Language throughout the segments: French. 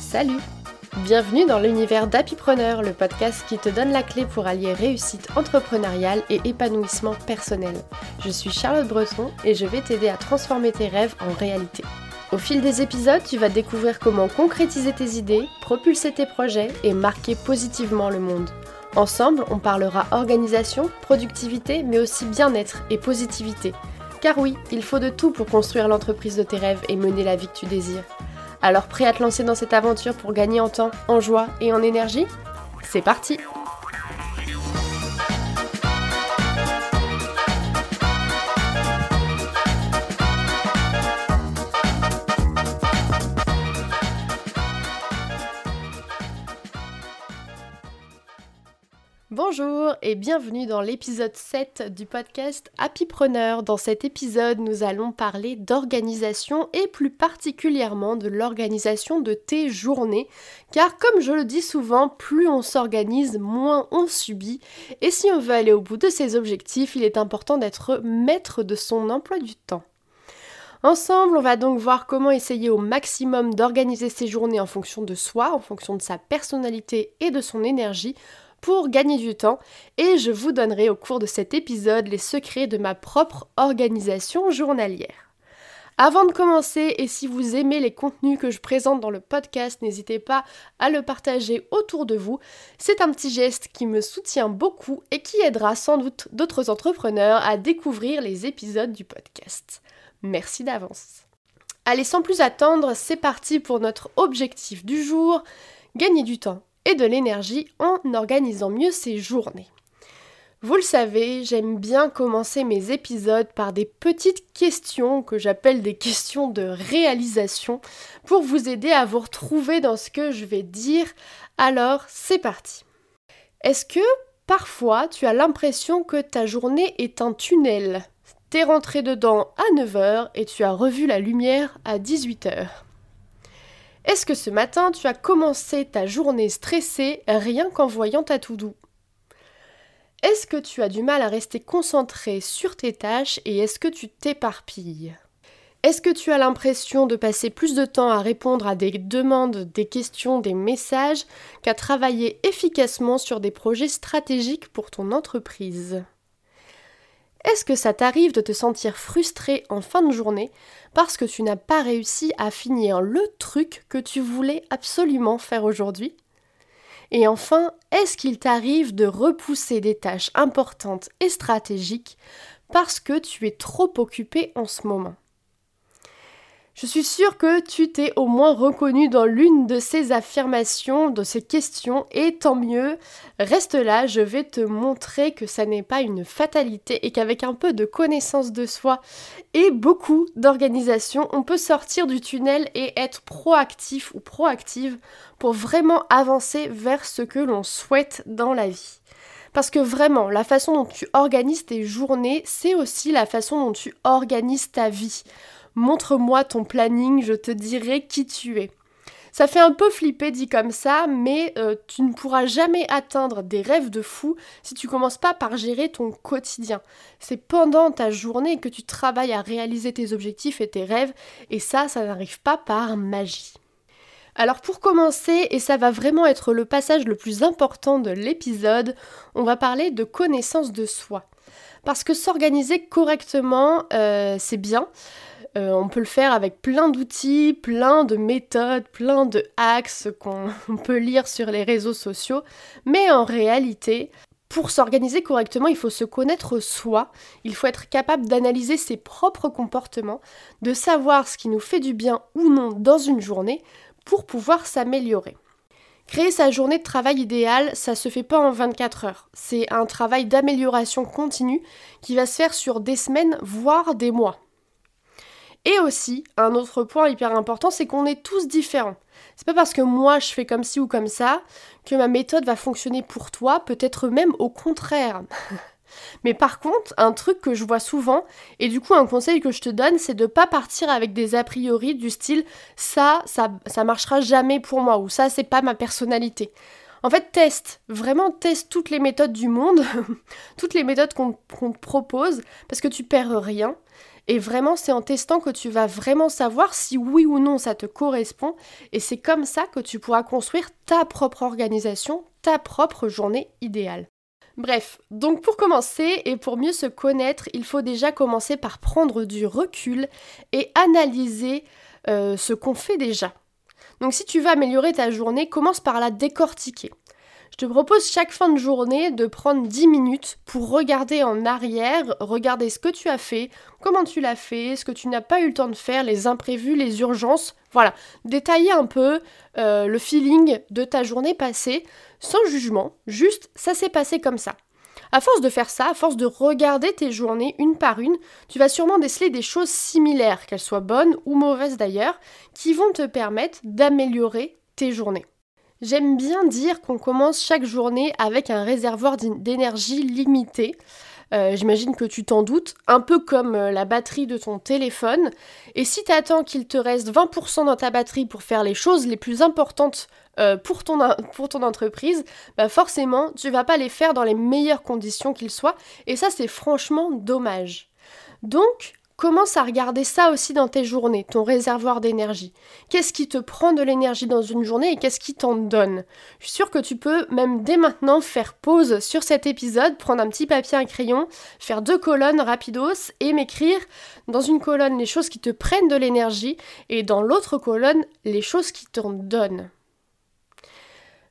Salut Bienvenue dans l'univers d'Happypreneur, le podcast qui te donne la clé pour allier réussite entrepreneuriale et épanouissement personnel. Je suis Charlotte Breton et je vais t'aider à transformer tes rêves en réalité. Au fil des épisodes, tu vas découvrir comment concrétiser tes idées, propulser tes projets et marquer positivement le monde. Ensemble, on parlera organisation, productivité, mais aussi bien-être et positivité. Car oui, il faut de tout pour construire l'entreprise de tes rêves et mener la vie que tu désires. Alors prêt à te lancer dans cette aventure pour gagner en temps, en joie et en énergie? C'est parti et bienvenue dans l'épisode 7 du podcast Happypreneur. Dans cet épisode, nous allons parler d'organisation et plus particulièrement de l'organisation de tes journées. Car comme je le dis souvent, plus on s'organise, moins on subit. Et si on veut aller au bout de ses objectifs, il est important d'être maître de son emploi du temps. Ensemble, on va donc voir comment essayer au maximum d'organiser ses journées en fonction de soi, en fonction de sa personnalité et de son énergie pour gagner du temps et je vous donnerai au cours de cet épisode les secrets de ma propre organisation journalière. Avant de commencer, et si vous aimez les contenus que je présente dans le podcast, n'hésitez pas à le partager autour de vous. C'est un petit geste qui me soutient beaucoup et qui aidera sans doute d'autres entrepreneurs à découvrir les épisodes du podcast. Merci d'avance. Allez, sans plus attendre, c'est parti pour notre objectif du jour, gagner du temps et de l'énergie en organisant mieux ses journées. Vous le savez, j'aime bien commencer mes épisodes par des petites questions que j'appelle des questions de réalisation pour vous aider à vous retrouver dans ce que je vais dire. Alors, c'est parti. Est-ce que parfois tu as l'impression que ta journée est un tunnel? T'es rentré dedans à 9h et tu as revu la lumière à 18h. Est-ce que ce matin tu as commencé ta journée stressée rien qu'en voyant ta tout doux Est-ce que tu as du mal à rester concentré sur tes tâches et est-ce que tu t'éparpilles? Est-ce que tu as l'impression de passer plus de temps à répondre à des demandes, des questions, des messages qu'à travailler efficacement sur des projets stratégiques pour ton entreprise? Est-ce que ça t'arrive de te sentir frustré en fin de journée parce que tu n'as pas réussi à finir le truc que tu voulais absolument faire aujourd'hui? Et enfin, est-ce qu'il t'arrive de repousser des tâches importantes et stratégiques parce que tu es trop occupé en ce moment? Je suis sûre que tu t'es au moins reconnu dans l'une de ces affirmations, de ces questions, et tant mieux. Reste là, je vais te montrer que ça n'est pas une fatalité et qu'avec un peu de connaissance de soi et beaucoup d'organisation, on peut sortir du tunnel et être proactif ou proactive pour vraiment avancer vers ce que l'on souhaite dans la vie. Parce que vraiment, la façon dont tu organises tes journées, c'est aussi la façon dont tu organises ta vie. Montre-moi ton planning, je te dirai qui tu es. Ça fait un peu flipper dit comme ça, mais euh, tu ne pourras jamais atteindre des rêves de fou si tu commences pas par gérer ton quotidien. C'est pendant ta journée que tu travailles à réaliser tes objectifs et tes rêves, et ça, ça n'arrive pas par magie. Alors pour commencer, et ça va vraiment être le passage le plus important de l'épisode, on va parler de connaissance de soi. Parce que s'organiser correctement, euh, c'est bien. Euh, on peut le faire avec plein d'outils, plein de méthodes, plein de hacks qu'on peut lire sur les réseaux sociaux. Mais en réalité, pour s'organiser correctement, il faut se connaître soi, il faut être capable d'analyser ses propres comportements, de savoir ce qui nous fait du bien ou non dans une journée pour pouvoir s'améliorer. Créer sa journée de travail idéale, ça se fait pas en 24 heures. C'est un travail d'amélioration continue qui va se faire sur des semaines, voire des mois. Et aussi, un autre point hyper important, c'est qu'on est tous différents. C'est pas parce que moi je fais comme ci ou comme ça que ma méthode va fonctionner pour toi, peut-être même au contraire. Mais par contre, un truc que je vois souvent, et du coup un conseil que je te donne, c'est de pas partir avec des a priori du style ça, ça, ça marchera jamais pour moi, ou ça, c'est pas ma personnalité. En fait, teste, vraiment teste toutes les méthodes du monde, toutes les méthodes qu'on te propose, parce que tu perds rien. Et vraiment, c'est en testant que tu vas vraiment savoir si oui ou non ça te correspond. Et c'est comme ça que tu pourras construire ta propre organisation, ta propre journée idéale. Bref, donc pour commencer et pour mieux se connaître, il faut déjà commencer par prendre du recul et analyser euh, ce qu'on fait déjà. Donc si tu veux améliorer ta journée, commence par la décortiquer. Je te propose chaque fin de journée de prendre 10 minutes pour regarder en arrière, regarder ce que tu as fait, comment tu l'as fait, ce que tu n'as pas eu le temps de faire, les imprévus, les urgences. Voilà, détailler un peu euh, le feeling de ta journée passée, sans jugement, juste ça s'est passé comme ça. À force de faire ça, à force de regarder tes journées une par une, tu vas sûrement déceler des choses similaires, qu'elles soient bonnes ou mauvaises d'ailleurs, qui vont te permettre d'améliorer tes journées. J'aime bien dire qu'on commence chaque journée avec un réservoir d'énergie limité. Euh, j'imagine que tu t'en doutes, un peu comme euh, la batterie de ton téléphone. Et si tu attends qu'il te reste 20% dans ta batterie pour faire les choses les plus importantes euh, pour, ton, entreprise, bah forcément, tu vas pas les faire dans les meilleures conditions qu'il soient. Et ça, c'est franchement dommage. Donc, Commence à regarder ça aussi dans tes journées, ton réservoir d'énergie. Qu'est-ce qui te prend de l'énergie dans une journée et qu'est-ce qui t'en donne? Je suis sûre que tu peux même dès maintenant faire pause sur cet épisode, prendre un petit papier, un crayon, faire deux colonnes rapidos et m'écrire dans une colonne les choses qui te prennent de l'énergie et dans l'autre colonne les choses qui t'en donnent.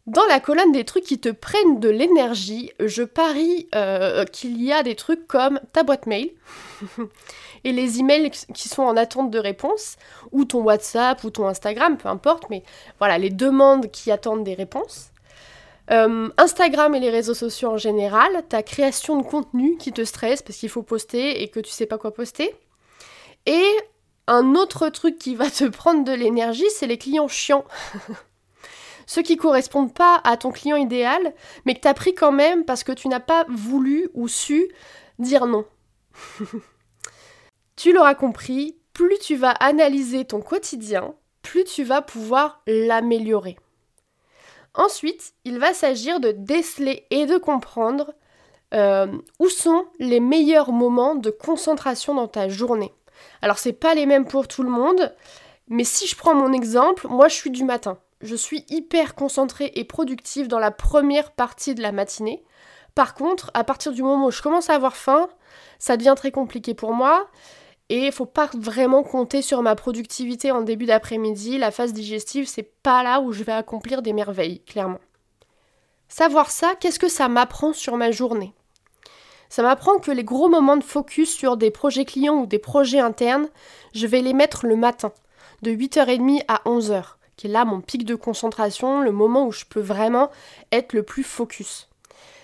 Dans la colonne des trucs qui te prennent de l'énergie, je parie euh, qu'il y a des trucs comme ta boîte mail et les emails qui sont en attente de réponse, ou ton WhatsApp ou ton Instagram, peu importe, mais voilà, les demandes qui attendent des réponses. Euh, Instagram et les réseaux sociaux en général, ta création de contenu qui te stresse parce qu'il faut poster et que tu sais pas quoi poster. Et un autre truc qui va te prendre de l'énergie, c'est les clients chiants. Ceux qui correspondent pas à ton client idéal, mais que tu as pris quand même parce que tu n'as pas voulu ou su dire non. Tu l'auras compris, plus tu vas analyser ton quotidien, plus tu vas pouvoir l'améliorer. Ensuite, il va s'agir de déceler et de comprendre euh, où sont les meilleurs moments de concentration dans ta journée. Alors c'est pas les mêmes pour tout le monde, mais si je prends mon exemple, moi je suis du matin. Je suis hyper concentrée et productive dans la première partie de la matinée. Par contre, à partir du moment où je commence à avoir faim, ça devient très compliqué pour moi. Et il faut pas vraiment compter sur ma productivité en début d'après-midi. La phase digestive, c'est pas là où je vais accomplir des merveilles, clairement. Savoir ça, qu'est-ce que ça m'apprend sur ma journée? Ça m'apprend que les gros moments de focus sur des projets clients ou des projets internes, je vais les mettre le matin, de 8h30 à 11h, qui est là mon pic de concentration, le moment où je peux vraiment être le plus focus.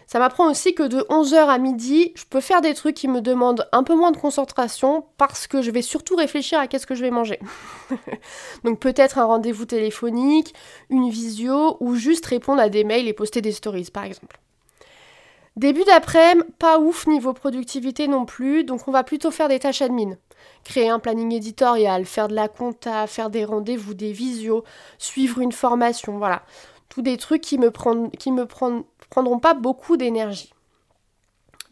Ça m'apprend aussi que de 11h à midi, je peux faire des trucs qui me demandent un peu moins de concentration parce que je vais surtout réfléchir à qu'est-ce que je vais manger. Donc peut-être un rendez-vous téléphonique, une visio ou juste répondre à des mails et poster des stories par exemple. Début d'après-midi, pas ouf niveau productivité non plus, donc on va plutôt faire des tâches admin. Créer un planning éditorial, faire de la compta, faire des rendez-vous, des visios, suivre une formation, voilà. Tous des trucs qui me, prennent, qui me prennent prendront pas beaucoup d'énergie.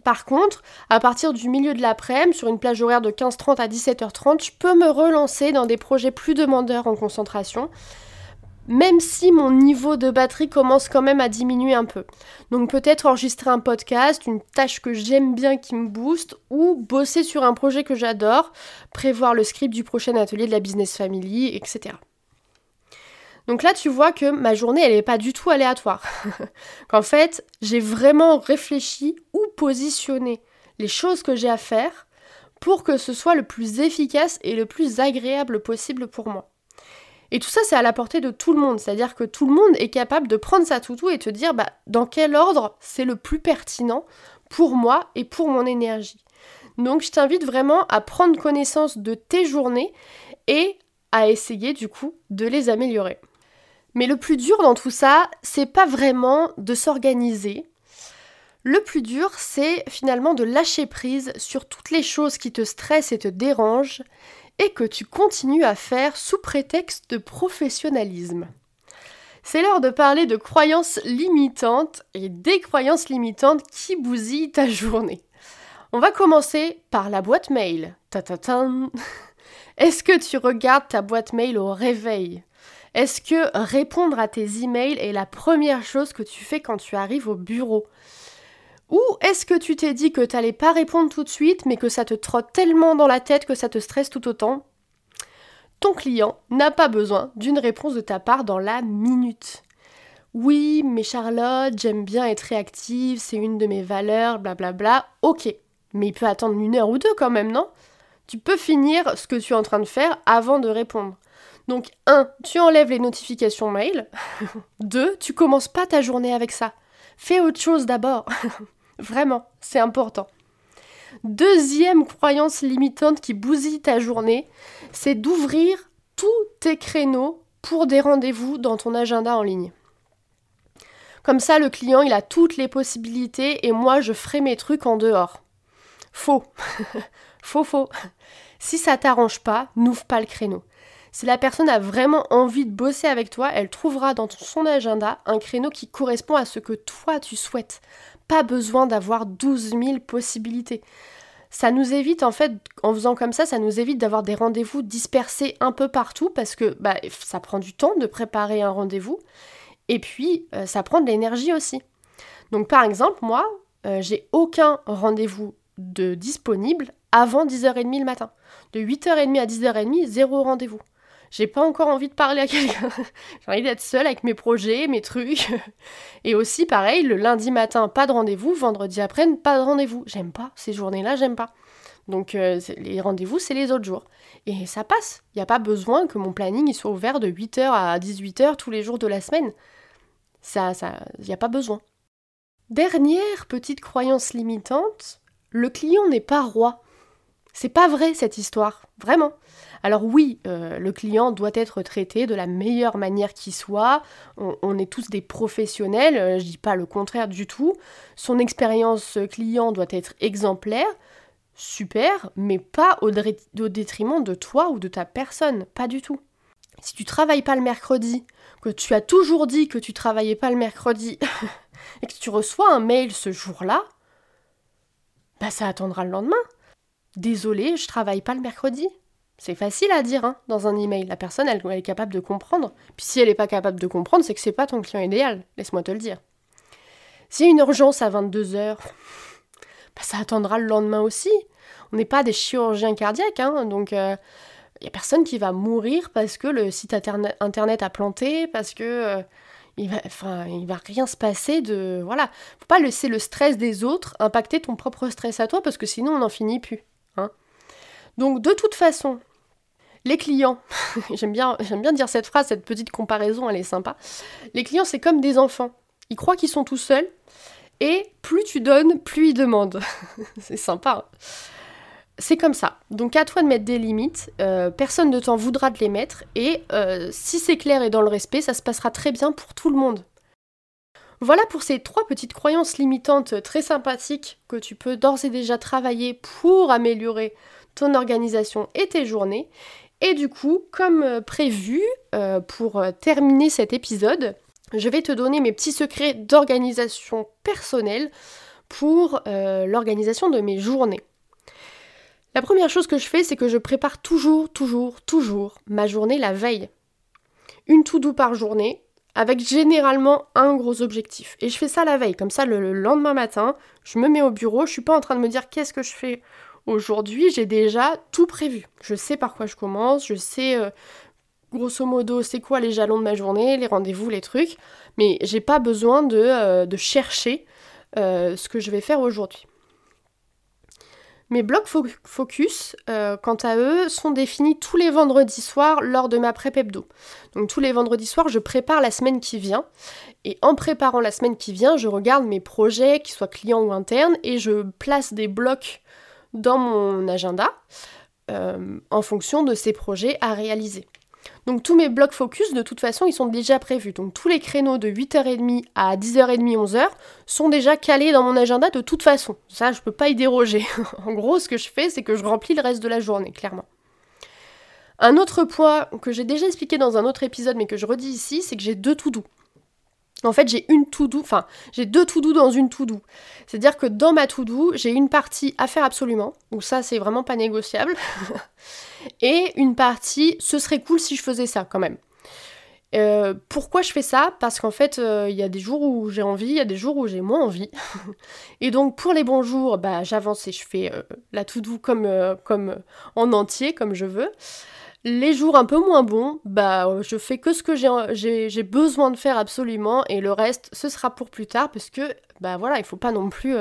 Par contre, à partir du milieu de l'après-midi, sur une plage horaire de 15h30 à 17h30, je peux me relancer dans des projets plus demandeurs en concentration, même si mon niveau de batterie commence quand même à diminuer un peu. Donc peut-être enregistrer un podcast, une tâche que j'aime bien qui me booste, ou bosser sur un projet que j'adore, prévoir le script du prochain atelier de la Business Family, etc. Donc là, tu vois que ma journée, elle n'est pas du tout aléatoire. Qu'en fait, j'ai vraiment réfléchi ou positionné les choses que j'ai à faire pour que ce soit le plus efficace et le plus agréable possible pour moi. Et tout ça, c'est à la portée de tout le monde. C'est-à-dire que tout le monde est capable de prendre sa toutou et te dire bah, dans quel ordre c'est le plus pertinent pour moi et pour mon énergie. Donc je t'invite vraiment à prendre connaissance de tes journées et à essayer du coup de les améliorer. Mais le plus dur dans tout ça, c'est pas vraiment de s'organiser. Le plus dur, c'est finalement de lâcher prise sur toutes les choses qui te stressent et te dérangent et que tu continues à faire sous prétexte de professionnalisme. C'est l'heure de parler de croyances limitantes et des croyances limitantes qui bousillent ta journée. On va commencer par la boîte mail. Est-ce que tu regardes ta boîte mail au réveil? Est-ce que répondre à tes emails est la première chose que tu fais quand tu arrives au bureau? Ou est-ce que tu t'es dit que tu n'allais pas répondre tout de suite, mais que ça te trotte tellement dans la tête que ça te stresse tout autant? Ton client n'a pas besoin d'une réponse de ta part dans la minute. Oui, mais Charlotte, j'aime bien être réactive, c'est une de mes valeurs, blablabla. Bla bla. Ok, mais il peut attendre une heure ou deux quand même, non? Tu peux finir ce que tu es en train de faire avant de répondre. Donc 1. Tu enlèves les notifications mail. 2. Tu commences pas ta journée avec ça. Fais autre chose d'abord. Vraiment, c'est important. Deuxième croyance limitante qui bousille ta journée, c'est d'ouvrir tous tes créneaux pour des rendez-vous dans ton agenda en ligne. Comme ça, le client, il a toutes les possibilités et moi, je ferai mes trucs en dehors. Faux. faux, faux. Si ça t'arrange pas, n'ouvre pas le créneau. Si la personne a vraiment envie de bosser avec toi, elle trouvera dans son agenda un créneau qui correspond à ce que toi tu souhaites. Pas besoin d'avoir 12 000 possibilités. Ça nous évite, en fait, en faisant comme ça, ça nous évite d'avoir des rendez-vous dispersés un peu partout parce que bah, ça prend du temps de préparer un rendez-vous et puis euh, ça prend de l'énergie aussi. Donc par exemple, moi, euh, j'ai aucun rendez-vous de disponible avant 10h30 le matin. De 8h30 à 10h30, zéro rendez-vous j'ai pas encore envie de parler à quelqu'un. j'ai envie d'être seule avec mes projets, mes trucs. Et aussi, pareil, le lundi matin, pas de rendez-vous, vendredi après, pas de rendez-vous. J'aime pas, ces journées-là, j'aime pas. Donc euh, les rendez-vous, c'est les autres jours. Et ça passe. Il n'y a pas besoin que mon planning soit ouvert de 8h à 18h tous les jours de la semaine. Ça, ça, il n'y a pas besoin. Dernière petite croyance limitante, le client n'est pas roi. C'est pas vrai cette histoire, vraiment. Alors oui, euh, le client doit être traité de la meilleure manière qui soit. On, est tous des professionnels, euh, je dis pas le contraire du tout. Son expérience client doit être exemplaire, super, mais pas au, au détriment de toi ou de ta personne, pas du tout. Si tu travailles pas le mercredi, que tu as toujours dit que tu travaillais pas le mercredi et que tu reçois un mail ce jour-là, bah ça attendra le lendemain. Désolé, je travaille pas le mercredi. C'est facile à dire hein, dans un email. La personne, elle, est capable de comprendre. Puis si elle n'est pas capable de comprendre, c'est que c'est pas ton client idéal. Laisse-moi te le dire. A une urgence à 22 heures, bah, ça attendra le lendemain aussi. On n'est pas des chirurgiens cardiaques, hein, donc il euh, n'y a personne qui va mourir parce que le site internet a planté, parce que euh, va, il va rien se passer de, voilà. Faut pas laisser le stress des autres impacter ton propre stress à toi parce que sinon on n'en finit plus. Donc de toute façon, les clients, j'aime bien, j'aime bien dire cette phrase, cette petite comparaison, elle est sympa. Les clients, c'est comme des enfants. Ils croient qu'ils sont tout seuls, et plus tu donnes, plus ils demandent. c'est sympa. Hein. c'est comme ça. Donc à toi de mettre des limites. Euh, personne ne t'en voudra de les mettre. Et euh, si c'est clair et dans le respect, ça se passera très bien pour tout le monde. Voilà pour ces trois petites croyances limitantes très sympathiques que tu peux d'ores et déjà travailler pour améliorer ton organisation et tes journées. Et du coup, comme euh, prévu, euh, pour euh, terminer cet épisode, je vais te donner mes petits secrets d'organisation personnelle pour l'organisation de mes journées. La première chose que je fais, c'est que je prépare toujours, toujours, toujours ma journée la veille. Une tout doux par journée, avec généralement un gros objectif. Et je fais ça la veille, comme ça le, lendemain matin, je me mets au bureau, je suis pas en train de me dire qu'est-ce que je fais Aujourd'hui, j'ai déjà tout prévu. Je sais par quoi je commence, je sais euh, grosso modo c'est quoi les jalons de ma journée, les rendez-vous, les trucs, mais j'ai pas besoin de, euh, chercher euh, ce que je vais faire aujourd'hui. Mes blocs focus, quant à eux, sont définis tous les vendredis soirs lors de ma prep hebdo. Donc tous les vendredis soirs, je prépare la semaine qui vient. Et en préparant la semaine qui vient, je regarde mes projets, qu'ils soient clients ou internes, et je place des blocs dans mon agenda euh, en fonction de ces projets à réaliser. Donc tous mes blocs focus, de toute façon, ils sont déjà prévus. Donc tous les créneaux de 8h30 à 10h30, 11h sont déjà calés dans mon agenda de toute façon. Ça, je peux pas y déroger. en gros, ce que je fais, c'est que je remplis le reste de la journée, clairement. Un autre point que j'ai déjà expliqué dans un autre épisode mais que je redis ici, c'est que j'ai deux tout doux. En fait, j'ai une doux, enfin, j'ai deux tout doux dans une doux. C'est-à-dire que dans ma doux, j'ai une partie à faire absolument, où ça c'est vraiment pas négociable, et une partie ce serait cool si je faisais ça quand même. Euh, pourquoi je fais ça? Parce qu'en fait, euh, il y a des jours où j'ai envie, il y a des jours où j'ai moins envie. et donc pour les bons jours, bah, j'avance et je fais euh, la tout doux comme, comme en entier, comme je veux. Les jours un peu moins bons, bah je fais que ce que j'ai besoin de faire absolument et le reste ce sera pour plus tard parce que bah voilà, il faut pas non plus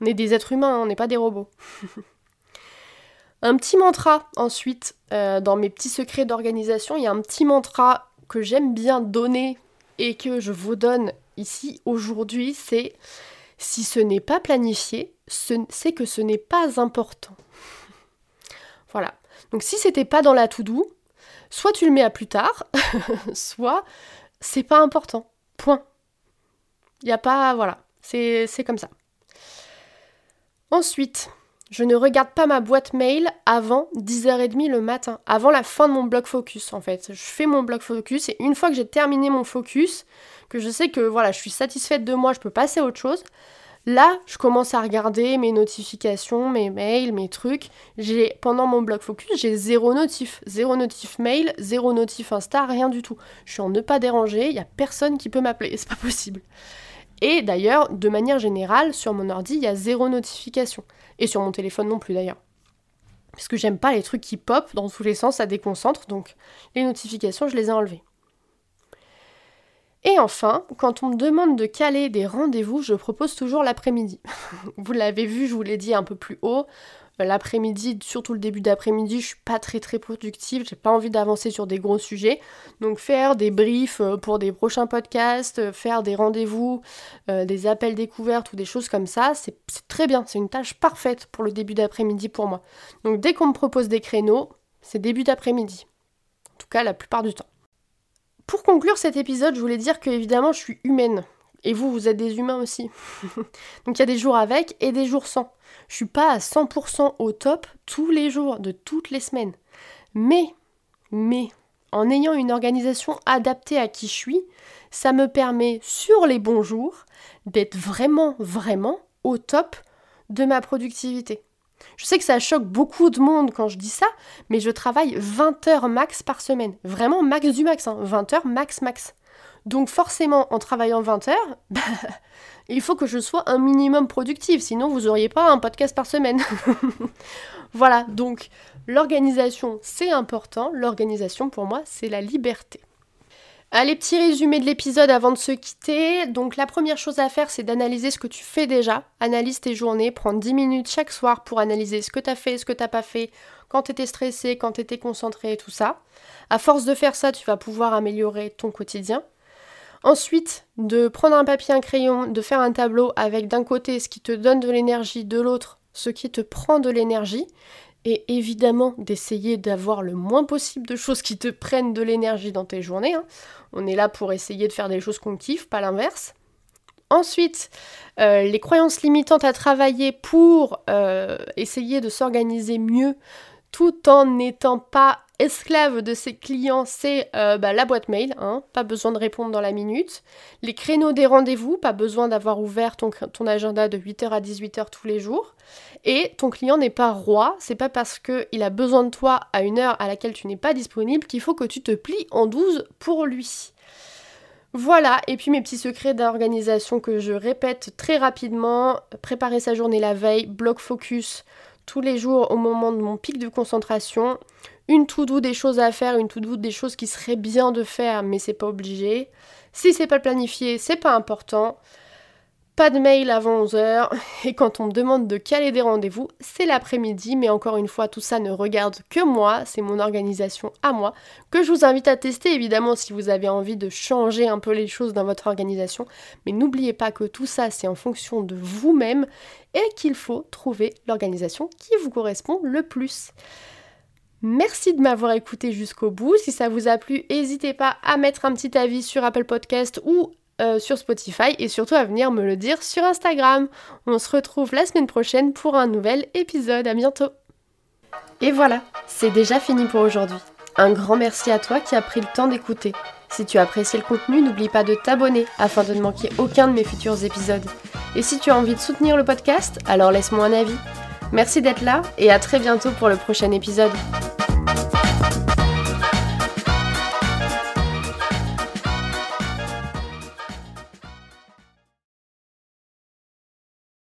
on est des êtres humains, on n'est pas des robots. un petit mantra ensuite dans mes petits secrets d'organisation, il y a un petit mantra que j'aime bien donner et que je vous donne ici aujourd'hui, c'est si ce n'est pas planifié, c'est que ce n'est pas important. voilà. Donc si c'était pas dans la to-do, soit tu le mets à plus tard, soit c'est pas important. Point. Il n'y a pas. Voilà. C'est comme ça. Ensuite, je ne regarde pas ma boîte mail avant 10h30 le matin, avant la fin de mon bloc focus en fait. Je fais mon bloc focus et une fois que j'ai terminé mon focus, que je sais que voilà, je suis satisfaite de moi, je peux passer à autre chose. Là, je commence à regarder mes notifications, mes mails, mes trucs. J'ai pendant mon bloc focus, j'ai zéro notif, zéro notif mail, zéro notif Insta, rien du tout. Je suis en ne pas déranger, il y a personne qui peut m'appeler, c'est pas possible. Et d'ailleurs, de manière générale, sur mon ordi, il y a zéro notification. Et sur mon téléphone non plus d'ailleurs. Parce que j'aime pas les trucs qui pop dans tous les sens, ça déconcentre, donc les notifications, je les ai enlevées. Et enfin, quand on me demande de caler des rendez-vous, je propose toujours l'après-midi. vous l'avez vu, je vous l'ai dit un peu plus haut, euh, l'après-midi, surtout le début d'après-midi, je suis pas très très productive, j'ai pas envie d'avancer sur des gros sujets. Donc faire des briefs euh, pour des prochains podcasts, euh, faire des rendez-vous, des appels découvertes ou des choses comme ça, c'est très bien, c'est une tâche parfaite pour le début d'après-midi pour moi. Donc dès qu'on me propose des créneaux, c'est début d'après-midi. En tout cas la plupart du temps. Pour conclure cet épisode, je voulais dire que évidemment je suis humaine. Et vous, vous êtes des humains aussi. Donc il y a des jours avec et des jours sans. Je suis pas à 100% au top tous les jours, de toutes les semaines. Mais, mais, en ayant une organisation adaptée à qui je suis, ça me permet sur les bons jours d'être vraiment, vraiment au top de ma productivité. Je sais que ça choque beaucoup de monde quand je dis ça, mais je travaille 20 heures max par semaine. Vraiment max du max, 20 hein. heures max max. Donc forcément, en travaillant 20 heures, bah, il faut que je sois un minimum productive, sinon vous n'auriez pas un podcast par semaine. voilà, donc l'organisation, c'est important. L'organisation, pour moi, c'est la liberté. Allez, petit résumé de l'épisode avant de se quitter. Donc la première chose à faire, c'est d'analyser ce que tu fais déjà. Analyse tes journées, prends 10 minutes chaque soir pour analyser ce que tu as fait, ce que tu n'as pas fait, quand tu étais stressé, quand tu étais concentré, tout ça. À force de faire ça, tu vas pouvoir améliorer ton quotidien. Ensuite, de prendre un papier, un crayon, de faire un tableau avec d'un côté ce qui te donne de l'énergie, de l'autre ce qui te prend de l'énergie, et évidemment d'essayer d'avoir le moins possible de choses qui te prennent de l'énergie dans tes journées. Hein. On est là pour essayer de faire des choses qu'on kiffe, pas l'inverse. Ensuite, euh, les croyances limitantes à travailler pour euh, essayer de s'organiser mieux tout en n'étant pas esclave de ses clients, c'est euh, bah, la boîte mail, hein, pas besoin de répondre dans la minute. Les créneaux des rendez-vous, pas besoin d'avoir ouvert ton, ton, agenda de 8h à 18h tous les jours. Et ton client n'est pas roi, c'est pas parce qu'il a besoin de toi à une heure à laquelle tu n'es pas disponible qu'il faut que tu te plies en 12 pour lui. Voilà, et puis mes petits secrets d'organisation que je répète très rapidement, préparer sa journée la veille, bloc focus, tous les jours au moment de mon pic de concentration. Une to-do des choses à faire, une to-do des choses qui seraient bien de faire, mais c'est pas obligé. Si c'est pas planifié, c'est pas important. Pas de mail avant 11h. Et quand on me demande de caler des rendez-vous, c'est l'après-midi. Mais encore une fois, tout ça ne regarde que moi. C'est mon organisation à moi. Que je vous invite à tester, évidemment, si vous avez envie de changer un peu les choses dans votre organisation. Mais n'oubliez pas que tout ça, c'est en fonction de vous-même. Et qu'il faut trouver l'organisation qui vous correspond le plus. Merci de m'avoir écouté jusqu'au bout. Si ça vous a plu, n'hésitez pas à mettre un petit avis sur Apple Podcast ou euh, sur Spotify et surtout à venir me le dire sur Instagram. On se retrouve la semaine prochaine pour un nouvel épisode. À bientôt. Et voilà, c'est déjà fini pour aujourd'hui. Un grand merci à toi qui as pris le temps d'écouter. Si tu as apprécié le contenu, n'oublie pas de t'abonner afin de ne manquer aucun de mes futurs épisodes. Et si tu as envie de soutenir le podcast, alors laisse-moi un avis. Merci d'être là et à très bientôt pour le prochain épisode.